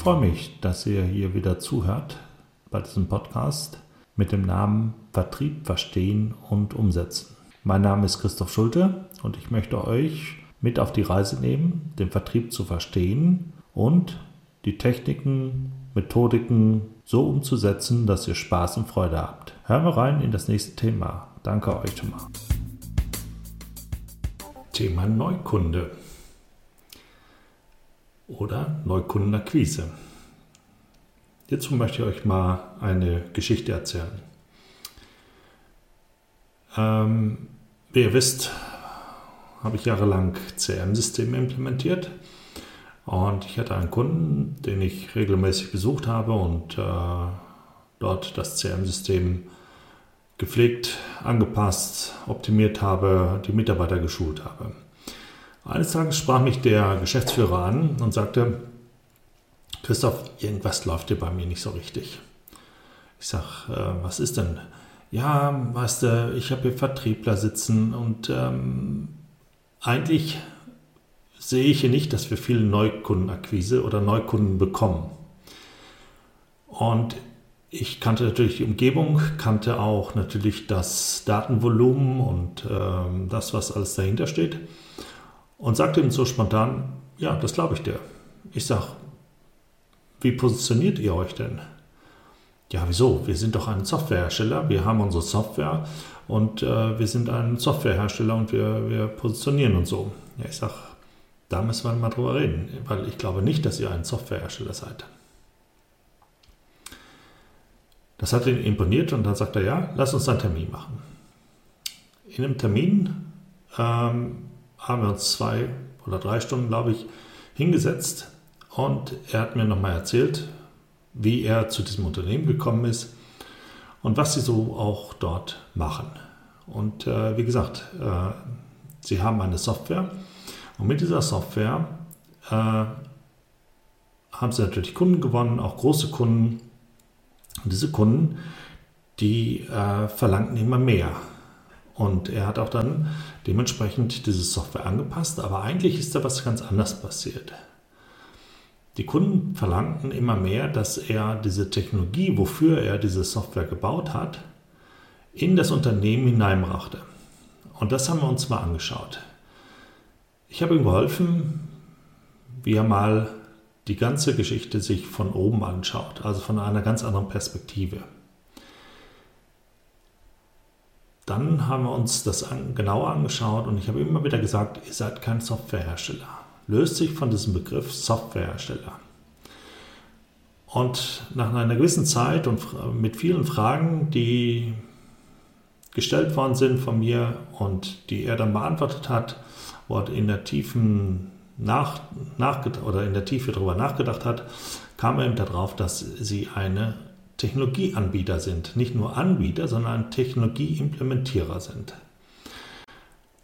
freue mich, dass ihr hier wieder zuhört bei diesem Podcast mit dem Namen Vertrieb verstehen und umsetzen. Mein Name ist Christoph Schulte und ich möchte euch mit auf die Reise nehmen, den Vertrieb zu verstehen und die Techniken, Methodiken so umzusetzen, dass ihr Spaß und Freude habt. Hören wir rein in das nächste Thema. Danke euch schon mal. Thema Neukunde oder Neukundenakquise. Hierzu möchte ich euch mal eine Geschichte erzählen. Ähm, wie ihr wisst, habe ich jahrelang CRM-Systeme implementiert und ich hatte einen Kunden, den ich regelmäßig besucht habe und äh, dort das CRM-System gepflegt, angepasst, optimiert habe, die Mitarbeiter geschult habe. Eines Tages sprach mich der Geschäftsführer an und sagte, Christoph, irgendwas läuft dir bei mir nicht so richtig. Ich sage, äh, was ist denn? Ja, weißt du, ich habe hier Vertriebler sitzen und ähm, eigentlich sehe ich hier nicht, dass wir viele Neukundenakquise oder Neukunden bekommen. Und ich kannte natürlich die Umgebung, kannte auch natürlich das Datenvolumen und ähm, das, was alles dahinter steht. Und sagte ihm so spontan, ja, das glaube ich dir. Ich sage, wie positioniert ihr euch denn? Ja, wieso? Wir sind doch ein Softwarehersteller, wir haben unsere Software und äh, wir sind ein Softwarehersteller und wir, wir positionieren uns so. Ja, ich sage, da müssen wir mal drüber reden, weil ich glaube nicht, dass ihr ein Softwarehersteller seid. Das hat ihn imponiert und dann sagt er, ja, lass uns einen Termin machen. In einem Termin ähm, haben wir uns zwei oder drei Stunden, glaube ich, hingesetzt und er hat mir nochmal erzählt, wie er zu diesem Unternehmen gekommen ist und was sie so auch dort machen. Und äh, wie gesagt, äh, sie haben eine Software und mit dieser Software äh, haben sie natürlich Kunden gewonnen, auch große Kunden. Und diese Kunden, die äh, verlangten immer mehr. Und er hat auch dann dementsprechend diese Software angepasst, aber eigentlich ist da was ganz anderes passiert. Die Kunden verlangten immer mehr, dass er diese Technologie, wofür er diese Software gebaut hat, in das Unternehmen hineinbrachte. Und das haben wir uns mal angeschaut. Ich habe ihm geholfen, wie er mal die ganze Geschichte sich von oben anschaut, also von einer ganz anderen Perspektive. Dann haben wir uns das genauer angeschaut und ich habe immer wieder gesagt, ihr seid kein Softwarehersteller löst sich von diesem Begriff Softwarehersteller. Und nach einer gewissen Zeit und mit vielen Fragen, die gestellt worden sind von mir und die er dann beantwortet hat, wo er in der tiefen nach, nachgedacht oder in der Tiefe darüber nachgedacht hat, kam er eben darauf, dass sie eine Technologieanbieter sind. Nicht nur Anbieter, sondern Technologieimplementierer sind.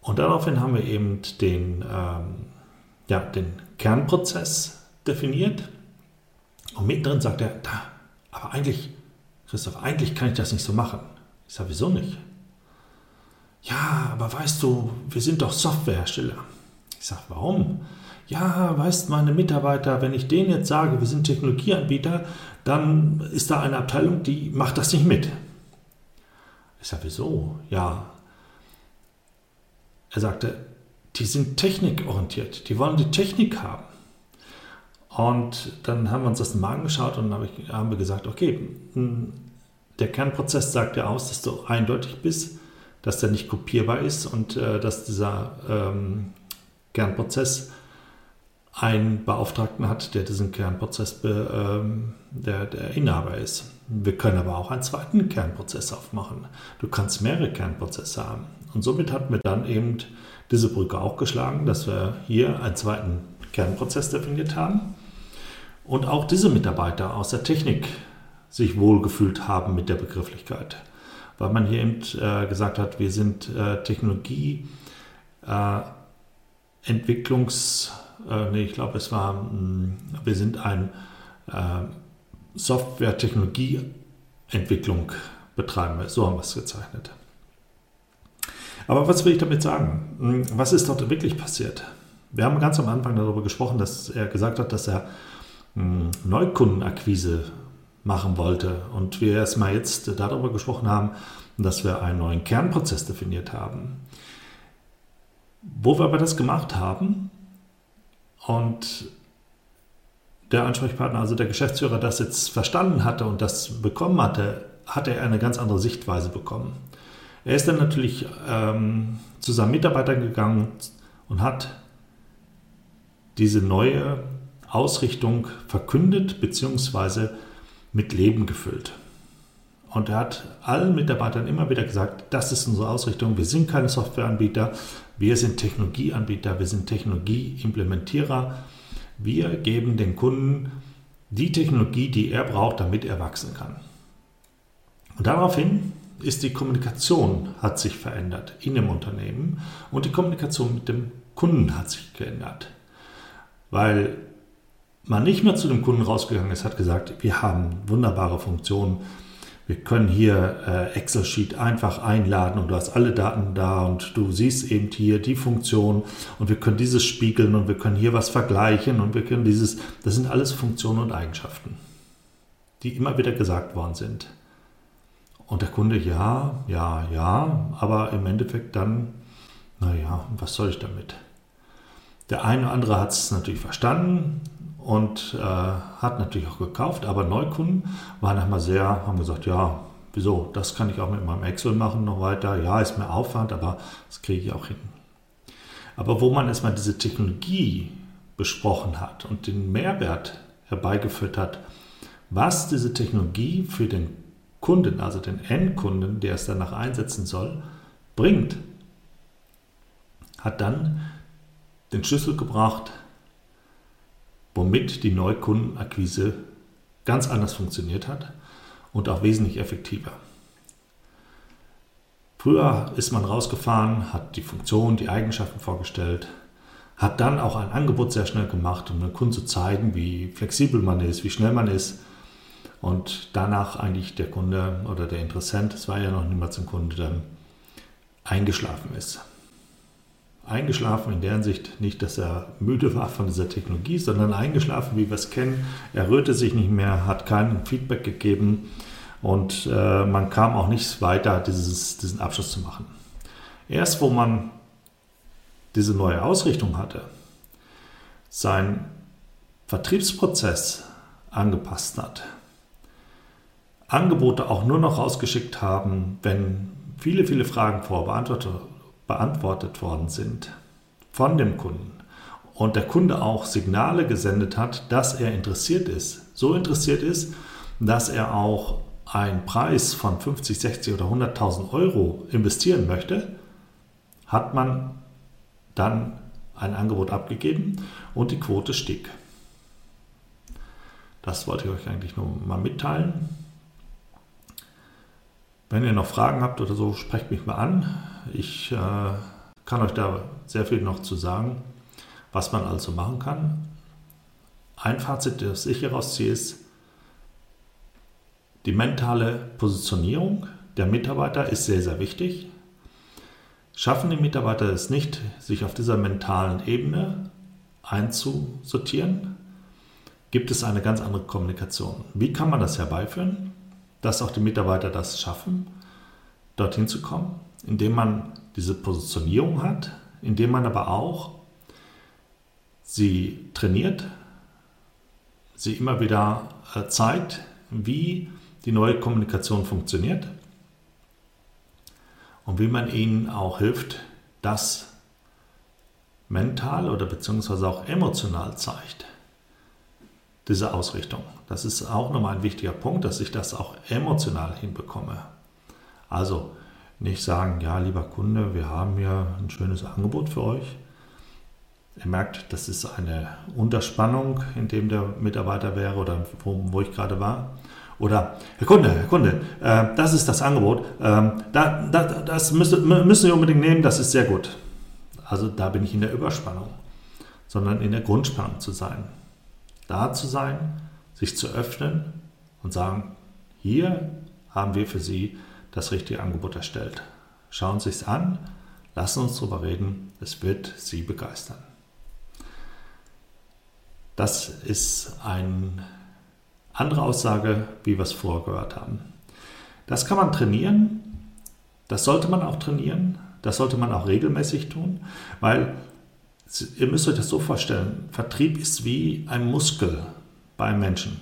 Und daraufhin haben wir eben den ähm, ja, den Kernprozess definiert. Und mittendrin sagt er, da, aber eigentlich, Christoph, eigentlich kann ich das nicht so machen. Ich sage, wieso nicht? Ja, aber weißt du, wir sind doch Softwarehersteller. Ich sage, warum? Ja, weißt meine Mitarbeiter, wenn ich denen jetzt sage, wir sind Technologieanbieter, dann ist da eine Abteilung, die macht das nicht mit. Ich sage, wieso? Ja. Er sagte, die sind technikorientiert, die wollen die Technik haben. Und dann haben wir uns das mal angeschaut und haben wir gesagt, okay, hm, der Kernprozess sagt ja aus, dass du eindeutig bist, dass der nicht kopierbar ist und äh, dass dieser ähm, Kernprozess einen Beauftragten hat, der diesen Kernprozess be, ähm, der, der Inhaber ist. Wir können aber auch einen zweiten Kernprozess aufmachen. Du kannst mehrere Kernprozesse haben. Und somit hatten wir dann eben diese Brücke auch geschlagen, dass wir hier einen zweiten Kernprozess definiert haben und auch diese Mitarbeiter aus der Technik sich wohlgefühlt haben mit der Begrifflichkeit. Weil man hier eben äh, gesagt hat, wir sind äh, Technologie, äh, Entwicklungs, äh, nee, ich glaube, es war, mh, hm, wir sind ein äh, Software-Technologie-Entwicklung betreiben so haben wir es gezeichnet. Aber was will ich damit sagen? Was ist dort wirklich passiert? Wir haben ganz am Anfang darüber gesprochen, dass er gesagt hat, dass er hm, Neukundenakquise machen wollte und wir erstmal jetzt darüber gesprochen haben, dass wir einen neuen Kernprozess definiert haben. Wo wir aber das gemacht haben und der Ansprechpartner, also der Geschäftsführer, das jetzt verstanden hatte und das bekommen hatte, hat er eine ganz andere Sichtweise bekommen. Er ist dann natürlich ähm, zu seinen Mitarbeitern gegangen und hat diese neue Ausrichtung verkündet bzw. mit Leben gefüllt. Und er hat allen Mitarbeitern immer wieder gesagt, das ist unsere Ausrichtung. Wir sind keine Softwareanbieter, wir sind Technologieanbieter, wir sind Technologieimplementierer. Wir geben den Kunden die Technologie, die er braucht, damit er wachsen kann. Und daraufhin ist die Kommunikation hat sich verändert in dem Unternehmen und die Kommunikation mit dem Kunden hat sich geändert. Weil man nicht mehr zu dem Kunden rausgegangen ist, hat gesagt, wir haben wunderbare Funktionen, wir können hier äh, Excel-Sheet einfach einladen und du hast alle Daten da und du siehst eben hier die Funktion und wir können dieses spiegeln und wir können hier was vergleichen und wir können dieses, das sind alles Funktionen und Eigenschaften, die immer wieder gesagt worden sind. Und der Kunde, ja, ja, ja, aber im Endeffekt dann, naja, was soll ich damit? Der eine oder andere hat es natürlich verstanden, und äh, hat natürlich auch gekauft, aber Neukunden waren einmal sehr, haben gesagt, ja, wieso, das kann ich auch mit meinem Excel machen noch weiter, ja, ist mehr Aufwand, aber das kriege ich auch hin. Aber wo man erstmal diese Technologie besprochen hat und den Mehrwert herbeigeführt hat, was diese Technologie für den Kunden, also den Endkunden, der es danach einsetzen soll, bringt, hat dann den Schlüssel gebracht, womit die Neukundenakquise ganz anders funktioniert hat und auch wesentlich effektiver. Früher ist man rausgefahren, hat die Funktion, die Eigenschaften vorgestellt, hat dann auch ein Angebot sehr schnell gemacht, um dem Kunden zu zeigen, wie flexibel man ist, wie schnell man ist. Und danach eigentlich der Kunde oder der Interessent, es war ja noch niemals ein Kunde, dann eingeschlafen ist eingeschlafen in der Hinsicht nicht, dass er müde war von dieser Technologie, sondern eingeschlafen, wie wir es kennen. Er rührte sich nicht mehr, hat kein Feedback gegeben und äh, man kam auch nicht weiter, dieses, diesen Abschluss zu machen. Erst wo man diese neue Ausrichtung hatte, sein Vertriebsprozess angepasst hat, Angebote auch nur noch rausgeschickt haben, wenn viele, viele Fragen vorbeantwortet beantwortet worden sind von dem Kunden und der Kunde auch Signale gesendet hat, dass er interessiert ist, so interessiert ist, dass er auch einen Preis von 50, 60 oder 100.000 Euro investieren möchte, hat man dann ein Angebot abgegeben und die Quote stieg. Das wollte ich euch eigentlich nur mal mitteilen. Wenn ihr noch Fragen habt oder so, sprecht mich mal an. Ich äh, kann euch da sehr viel noch zu sagen, was man also machen kann. Ein Fazit, das ich hieraus ziehe, ist, die mentale Positionierung der Mitarbeiter ist sehr, sehr wichtig. Schaffen die Mitarbeiter es nicht, sich auf dieser mentalen Ebene einzusortieren, gibt es eine ganz andere Kommunikation. Wie kann man das herbeiführen, dass auch die Mitarbeiter das schaffen, dorthin zu kommen? indem man diese Positionierung hat, indem man aber auch sie trainiert, sie immer wieder äh, zeigt, wie die neue Kommunikation funktioniert und wie man ihnen auch hilft, das mental oder beziehungsweise auch emotional zeigt. Diese Ausrichtung. Das ist auch nochmal ein wichtiger Punkt, dass ich das auch emotional hinbekomme. Also nicht sagen, ja, lieber Kunde, wir haben hier ein schönes Angebot für euch. Er merkt, das ist eine Unterspannung, in dem der Mitarbeiter wäre oder wo, wo ich gerade war. Oder, Herr Kunde, Herr Kunde, äh, das ist das Angebot, äh, da, da, das müssen, müssen Sie unbedingt nehmen, das ist sehr gut. Also da bin ich in der Überspannung, sondern in der Grundspannung zu sein. Da zu sein, sich zu öffnen und sagen, hier haben wir für Sie das richtige Angebot erstellt. Schauen Sie es an, lassen uns darüber reden, es wird Sie begeistern. Das ist eine andere Aussage, wie wir es vorher gehört haben. Das kann man trainieren, das sollte man auch trainieren, das sollte man auch regelmäßig tun, weil ihr müsst euch das so vorstellen, Vertrieb ist wie ein Muskel beim Menschen.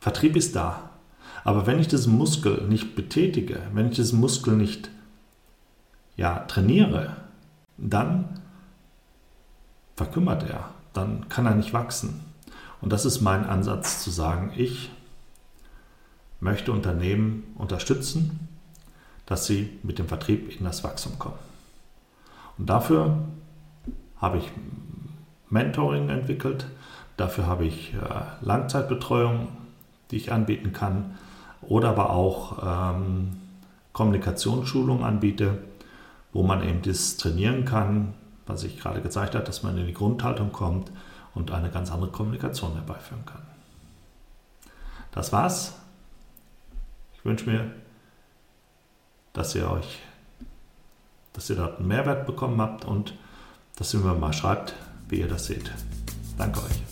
Vertrieb ist da. Aber wenn ich diesen Muskel nicht betätige, wenn ich diesen Muskel nicht ja, trainiere, dann verkümmert er, dann kann er nicht wachsen. Und das ist mein Ansatz zu sagen, ich möchte Unternehmen unterstützen, dass sie mit dem Vertrieb in das Wachstum kommen. Und dafür habe ich Mentoring entwickelt, dafür habe ich äh, Langzeitbetreuung, die ich anbieten kann, oder aber auch ähm, Kommunikationsschulungen anbiete, wo man eben das trainieren kann, was ich gerade gezeigt habe, dass man in die Grundhaltung kommt und eine ganz andere Kommunikation herbeiführen kann. Das war's. Ich wünsche mir, dass ihr euch, dass ihr dort einen Mehrwert bekommen habt und dass ihr mir mal schreibt, wie ihr das seht. Danke euch.